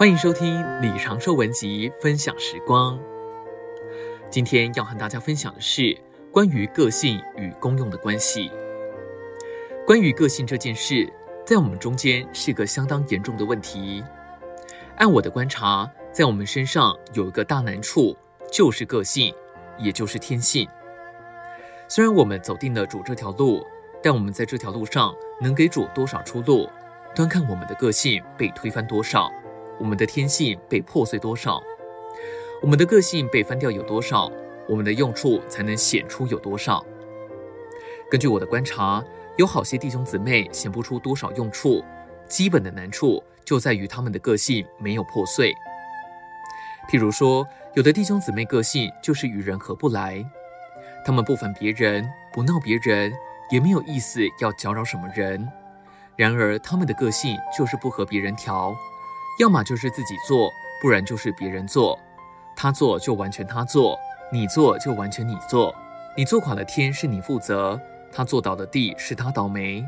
欢迎收听李长寿文集分享时光。今天要和大家分享的是关于个性与功用的关系。关于个性这件事，在我们中间是个相当严重的问题。按我的观察，在我们身上有一个大难处，就是个性，也就是天性。虽然我们走定了主这条路，但我们在这条路上能给主多少出路，端看我们的个性被推翻多少。我们的天性被破碎多少，我们的个性被翻掉有多少，我们的用处才能显出有多少？根据我的观察，有好些弟兄姊妹显不出多少用处，基本的难处就在于他们的个性没有破碎。譬如说，有的弟兄姊妹个性就是与人合不来，他们不烦别人，不闹别人，也没有意思要搅扰什么人，然而他们的个性就是不和别人调。要么就是自己做，不然就是别人做。他做就完全他做，你做就完全你做。你做垮了天是你负责，他做倒了地是他倒霉。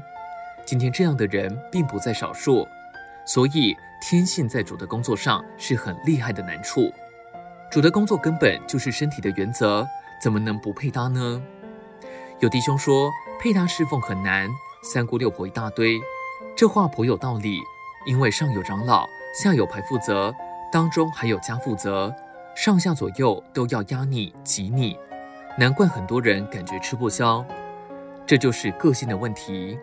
今天这样的人并不在少数，所以天性在主的工作上是很厉害的难处。主的工作根本就是身体的原则，怎么能不配搭呢？有弟兄说配搭侍奉很难，三姑六婆一大堆，这话颇有道理，因为上有长老。下有排负责，当中还有家负责，上下左右都要压你挤你，难怪很多人感觉吃不消。这就是个性的问题。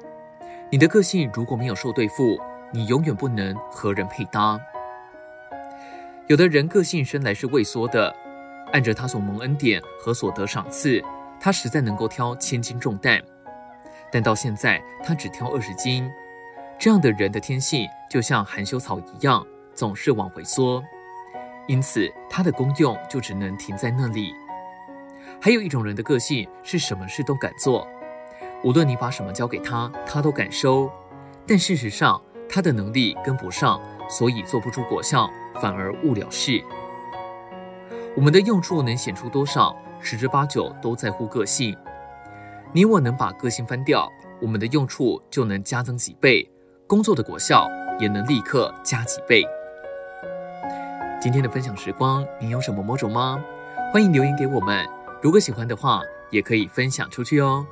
你的个性如果没有受对付，你永远不能和人配搭。有的人个性生来是畏缩的，按着他所蒙恩典和所得赏赐，他实在能够挑千斤重担，但到现在他只挑二十斤。这样的人的天性就像含羞草一样，总是往回缩，因此他的功用就只能停在那里。还有一种人的个性是什么事都敢做，无论你把什么交给他，他都敢收。但事实上，他的能力跟不上，所以做不出果效，反而误了事。我们的用处能显出多少，十之八九都在乎个性。你我能把个性翻掉，我们的用处就能加增几倍。工作的果效也能立刻加几倍。今天的分享时光，你有什么魔种吗？欢迎留言给我们。如果喜欢的话，也可以分享出去哦。